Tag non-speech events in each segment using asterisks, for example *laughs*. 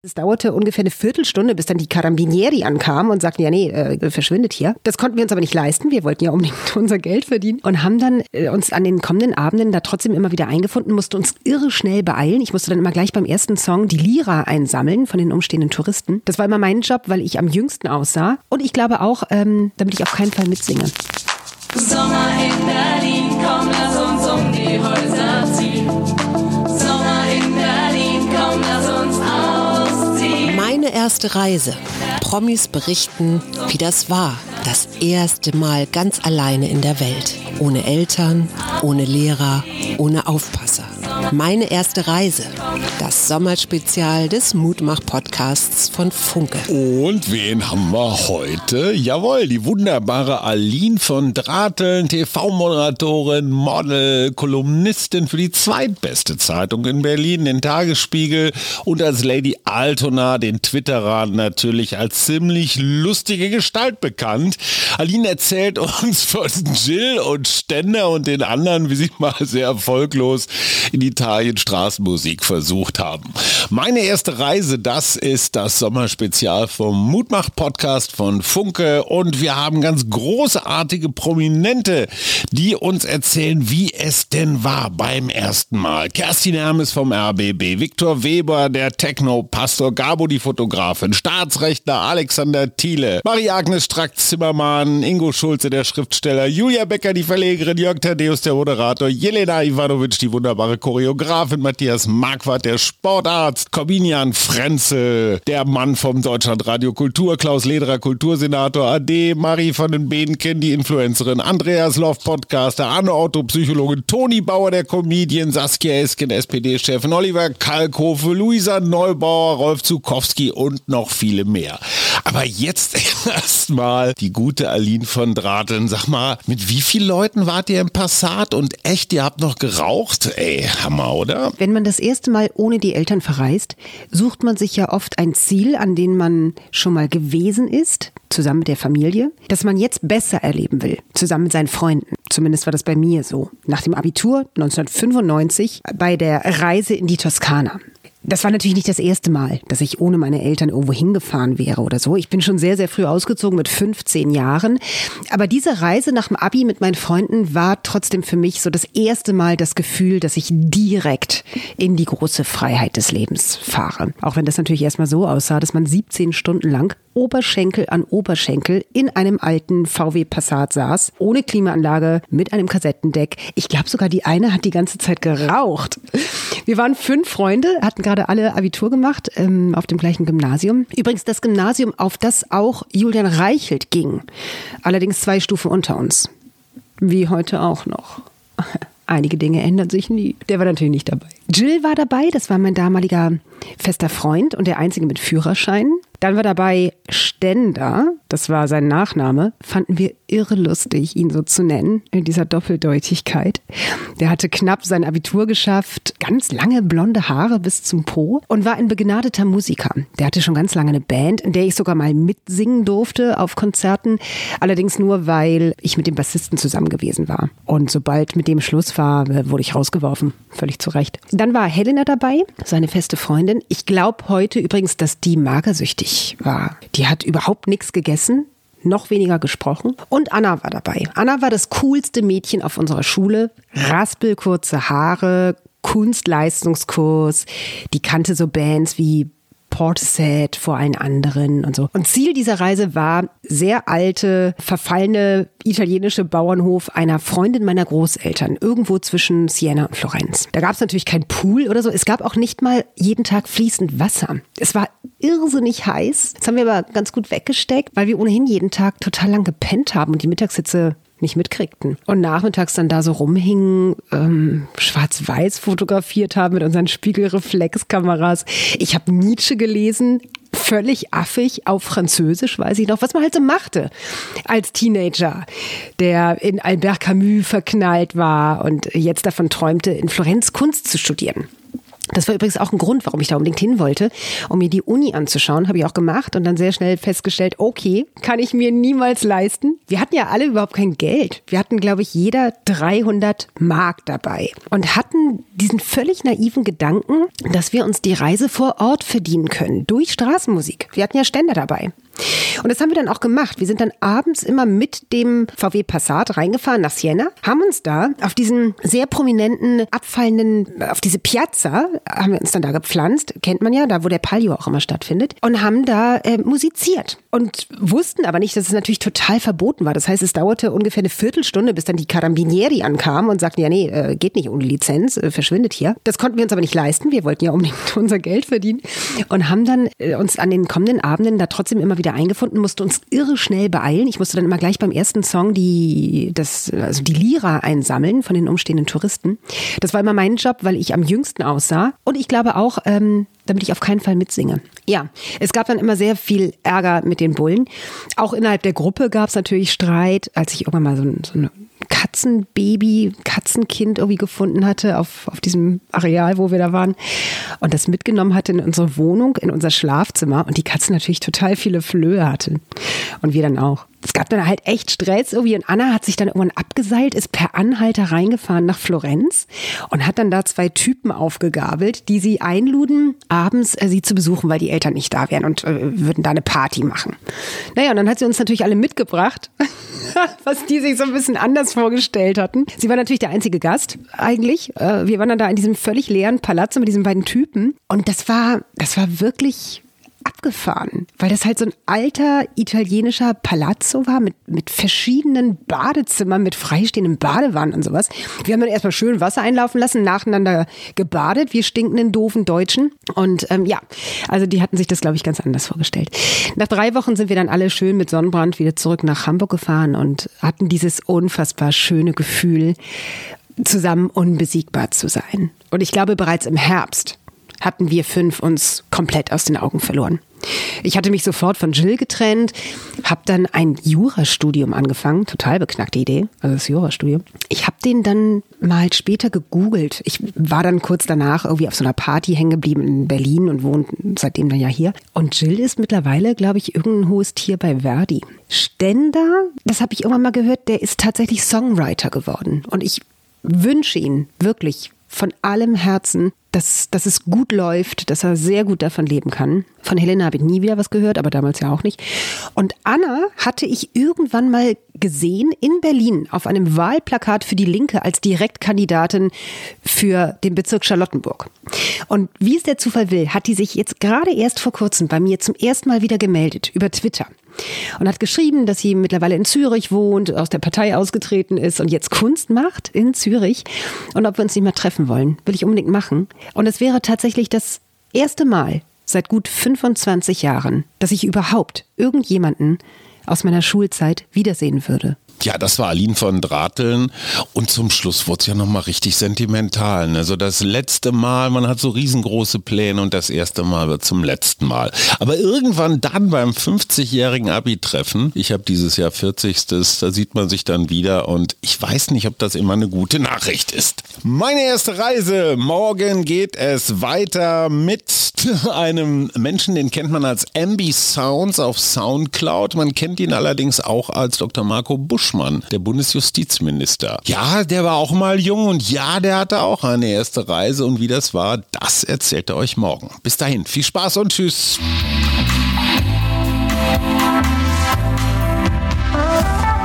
Es dauerte ungefähr eine Viertelstunde, bis dann die Carabinieri ankamen und sagten, ja nee, äh, verschwindet hier. Das konnten wir uns aber nicht leisten. Wir wollten ja unbedingt *laughs* unser Geld verdienen und haben dann äh, uns an den kommenden Abenden da trotzdem immer wieder eingefunden, mussten uns irre schnell beeilen. Ich musste dann immer gleich beim ersten Song die Lira einsammeln von den umstehenden Touristen. Das war immer mein Job, weil ich am jüngsten aussah und ich glaube auch, ähm, damit ich auf keinen Fall mitsinge. Sommer in Berlin, komm, lass uns um die Häuser erste Reise. Promis berichten, wie das war. Das erste Mal ganz alleine in der Welt. Ohne Eltern, ohne Lehrer, ohne Aufpasser. Meine erste Reise. Das Sommerspezial des Mutmach-Podcasts von Funke. Und wen haben wir heute? Jawohl, die wunderbare Aline von Drateln, TV-Moderatorin, Model, Kolumnistin für die zweitbeste Zeitung in Berlin, den Tagesspiegel und als Lady Altona, den Twitterer, natürlich als ziemlich lustige Gestalt bekannt. Aline erzählt uns von Jill und Ständer und den anderen, wie sie mal sehr erfolglos in Italien Straßenmusik versucht haben. Meine erste Reise, das ist das Sommerspezial vom Mutmach-Podcast von Funke und wir haben ganz großartige Prominente, die uns erzählen, wie es denn war beim ersten Mal. Kerstin Hermes vom RBB, Viktor Weber, der Techno-Pastor, Gabo die Fotografin, Staatsrechtler Alexander Thiele, Marie-Agnes Strack-Zimmermann, Ingo Schulze, der Schriftsteller, Julia Becker, die Verlegerin, Jörg Thaddeus, der Moderator, Jelena Ivanovic, die wunderbare Choreografin, Matthias Marquardt, der Sportarzt, Corbinian Frenzel, der Mann vom Deutschlandradio Kultur, Klaus Lederer, Kultursenator, AD, Marie von den Behnken, die Influencerin, Andreas Loff, Podcaster, Anne Otto, Psychologin, Toni Bauer, der Comedian, Saskia Esken, SPD-Chefin, Oliver Kalkofe, Luisa Neubauer, Rolf Zukowski und noch viele mehr. Aber jetzt *laughs* erstmal die gute Aline von Drateln. Sag mal, mit wie vielen Leuten wart ihr im Passat und echt, ihr habt noch geraucht? Ey, Hammer, oder? Wenn man das erste Mal ohne die Eltern verreist, sucht man sich ja oft ein Ziel, an dem man schon mal gewesen ist, zusammen mit der Familie, das man jetzt besser erleben will, zusammen mit seinen Freunden. Zumindest war das bei mir so. Nach dem Abitur 1995 bei der Reise in die Toskana. Das war natürlich nicht das erste Mal, dass ich ohne meine Eltern irgendwo hingefahren wäre oder so. Ich bin schon sehr, sehr früh ausgezogen mit 15 Jahren. Aber diese Reise nach dem Abi mit meinen Freunden war trotzdem für mich so das erste Mal das Gefühl, dass ich direkt in die große Freiheit des Lebens fahre. Auch wenn das natürlich erstmal so aussah, dass man 17 Stunden lang Oberschenkel an Oberschenkel in einem alten VW Passat saß, ohne Klimaanlage, mit einem Kassettendeck. Ich glaube sogar, die eine hat die ganze Zeit geraucht. Wir waren fünf Freunde, hatten gerade alle Abitur gemacht ähm, auf dem gleichen Gymnasium. Übrigens das Gymnasium, auf das auch Julian Reichelt ging. Allerdings zwei Stufen unter uns. Wie heute auch noch. *laughs* Einige Dinge ändern sich nie. Der war natürlich nicht dabei. Jill war dabei, das war mein damaliger fester Freund und der einzige mit Führerschein. Dann war dabei Stender, das war sein Nachname, fanden wir irre lustig, ihn so zu nennen, in dieser Doppeldeutigkeit. Der hatte knapp sein Abitur geschafft, ganz lange blonde Haare bis zum Po und war ein begnadeter Musiker. Der hatte schon ganz lange eine Band, in der ich sogar mal mitsingen durfte auf Konzerten, allerdings nur, weil ich mit dem Bassisten zusammen gewesen war. Und sobald mit dem Schluss war, wurde ich rausgeworfen, völlig zu Recht. Dann war Helena dabei, seine feste Freundin. Ich glaube heute übrigens, dass die magersüchtig war. Die hat überhaupt nichts gegessen, noch weniger gesprochen. Und Anna war dabei. Anna war das coolste Mädchen auf unserer Schule. Raspelkurze Haare, Kunstleistungskurs. Die kannte so Bands wie Portishead vor allen anderen und so. Und Ziel dieser Reise war sehr alte, verfallene italienische Bauernhof einer Freundin meiner Großeltern, irgendwo zwischen Siena und Florenz. Da gab es natürlich kein Pool oder so. Es gab auch nicht mal jeden Tag fließend Wasser. Es war irrsinnig heiß. Das haben wir aber ganz gut weggesteckt, weil wir ohnehin jeden Tag total lang gepennt haben und die Mittagshitze nicht mitkriegten. Und nachmittags dann da so rumhingen, ähm, schwarz-weiß fotografiert haben mit unseren Spiegelreflexkameras. Ich habe Nietzsche gelesen, völlig affig auf Französisch, weiß ich noch, was man halt so machte als Teenager, der in Albert Camus verknallt war und jetzt davon träumte, in Florenz Kunst zu studieren. Das war übrigens auch ein Grund, warum ich da unbedingt hin wollte, um mir die Uni anzuschauen. Habe ich auch gemacht und dann sehr schnell festgestellt, okay, kann ich mir niemals leisten. Wir hatten ja alle überhaupt kein Geld. Wir hatten, glaube ich, jeder 300 Mark dabei und hatten diesen völlig naiven Gedanken, dass wir uns die Reise vor Ort verdienen können durch Straßenmusik. Wir hatten ja Ständer dabei. Und das haben wir dann auch gemacht. Wir sind dann abends immer mit dem VW Passat reingefahren nach Siena, haben uns da auf diesen sehr prominenten, abfallenden, auf diese Piazza, haben wir uns dann da gepflanzt, kennt man ja, da wo der Palio auch immer stattfindet, und haben da äh, musiziert. Und wussten aber nicht, dass es natürlich total verboten war. Das heißt, es dauerte ungefähr eine Viertelstunde, bis dann die Carabinieri ankamen und sagten, ja nee, äh, geht nicht ohne Lizenz, äh, verschwindet hier. Das konnten wir uns aber nicht leisten. Wir wollten ja unbedingt *laughs* unser Geld verdienen und haben dann äh, uns an den kommenden Abenden da trotzdem immer wieder eingefunden, musste uns irre schnell beeilen. Ich musste dann immer gleich beim ersten Song die, das, also die Lira einsammeln von den umstehenden Touristen. Das war immer mein Job, weil ich am jüngsten aussah. Und ich glaube auch, ähm, damit ich auf keinen Fall mitsinge. Ja, es gab dann immer sehr viel Ärger mit den Bullen. Auch innerhalb der Gruppe gab es natürlich Streit, als ich irgendwann mal so, so eine Katzenbaby, Katzenkind irgendwie gefunden hatte auf, auf diesem Areal, wo wir da waren und das mitgenommen hatte in unsere Wohnung, in unser Schlafzimmer und die Katze natürlich total viele Flöhe hatte und wir dann auch. Es gab dann halt echt Stress irgendwie und Anna hat sich dann irgendwann abgeseilt, ist per Anhalter reingefahren nach Florenz und hat dann da zwei Typen aufgegabelt, die sie einluden, abends äh, sie zu besuchen, weil die Eltern nicht da wären und äh, würden da eine Party machen. Naja, und dann hat sie uns natürlich alle mitgebracht, *laughs* *laughs* was die sich so ein bisschen anders vorgestellt hatten. Sie war natürlich der einzige Gast eigentlich. Äh, wir waren dann da in diesem völlig leeren Palazzo mit diesen beiden Typen und das war, das war wirklich abgefahren, weil das halt so ein alter italienischer Palazzo war mit, mit verschiedenen Badezimmern, mit freistehenden Badewannen und sowas. Wir haben dann erstmal schön Wasser einlaufen lassen, nacheinander gebadet, wir stinkenden, doofen Deutschen. Und ähm, ja, also die hatten sich das, glaube ich, ganz anders vorgestellt. Nach drei Wochen sind wir dann alle schön mit Sonnenbrand wieder zurück nach Hamburg gefahren und hatten dieses unfassbar schöne Gefühl, zusammen unbesiegbar zu sein. Und ich glaube, bereits im Herbst hatten wir fünf uns komplett aus den Augen verloren. Ich hatte mich sofort von Jill getrennt, habe dann ein Jurastudium angefangen, total beknackte Idee, also das Jurastudium. Ich habe den dann mal später gegoogelt. Ich war dann kurz danach irgendwie auf so einer Party hängen geblieben in Berlin und wohnt seitdem dann ja hier. Und Jill ist mittlerweile, glaube ich, irgendein hohes Tier bei Verdi. Stender, das habe ich irgendwann mal gehört, der ist tatsächlich Songwriter geworden. Und ich wünsche ihn wirklich von allem Herzen, dass, dass es gut läuft, dass er sehr gut davon leben kann. Von Helena habe ich nie wieder was gehört, aber damals ja auch nicht. Und Anna hatte ich irgendwann mal gesehen in Berlin auf einem Wahlplakat für die Linke als Direktkandidatin für den Bezirk Charlottenburg. Und wie es der Zufall will, hat die sich jetzt gerade erst vor kurzem bei mir zum ersten Mal wieder gemeldet über Twitter und hat geschrieben, dass sie mittlerweile in Zürich wohnt, aus der Partei ausgetreten ist und jetzt Kunst macht in Zürich und ob wir uns nicht mal treffen wollen. Will ich unbedingt machen. Und es wäre tatsächlich das erste Mal seit gut 25 Jahren, dass ich überhaupt irgendjemanden aus meiner Schulzeit wiedersehen würde. Ja, das war Aline von Drateln und zum Schluss wurde es ja nochmal richtig sentimental. Also das letzte Mal, man hat so riesengroße Pläne und das erste Mal wird zum letzten Mal. Aber irgendwann dann beim 50-jährigen Abi-Treffen, ich habe dieses Jahr 40. Da sieht man sich dann wieder und ich weiß nicht, ob das immer eine gute Nachricht ist. Meine erste Reise. Morgen geht es weiter mit *laughs* einem Menschen, den kennt man als Ambi Sounds auf Soundcloud. Man kennt ihn allerdings auch als Dr. Marco Busch Buschmann, der Bundesjustizminister. Ja, der war auch mal jung und ja, der hatte auch eine erste Reise und wie das war, das erzählt er euch morgen. Bis dahin, viel Spaß und tschüss.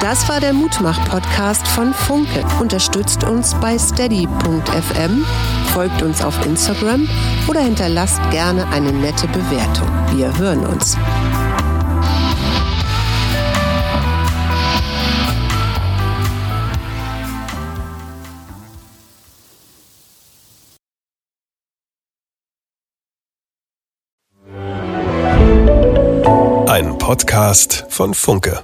Das war der Mutmach-Podcast von Funke. Unterstützt uns bei steady.fm, folgt uns auf Instagram oder hinterlasst gerne eine nette Bewertung. Wir hören uns. Podcast von Funke.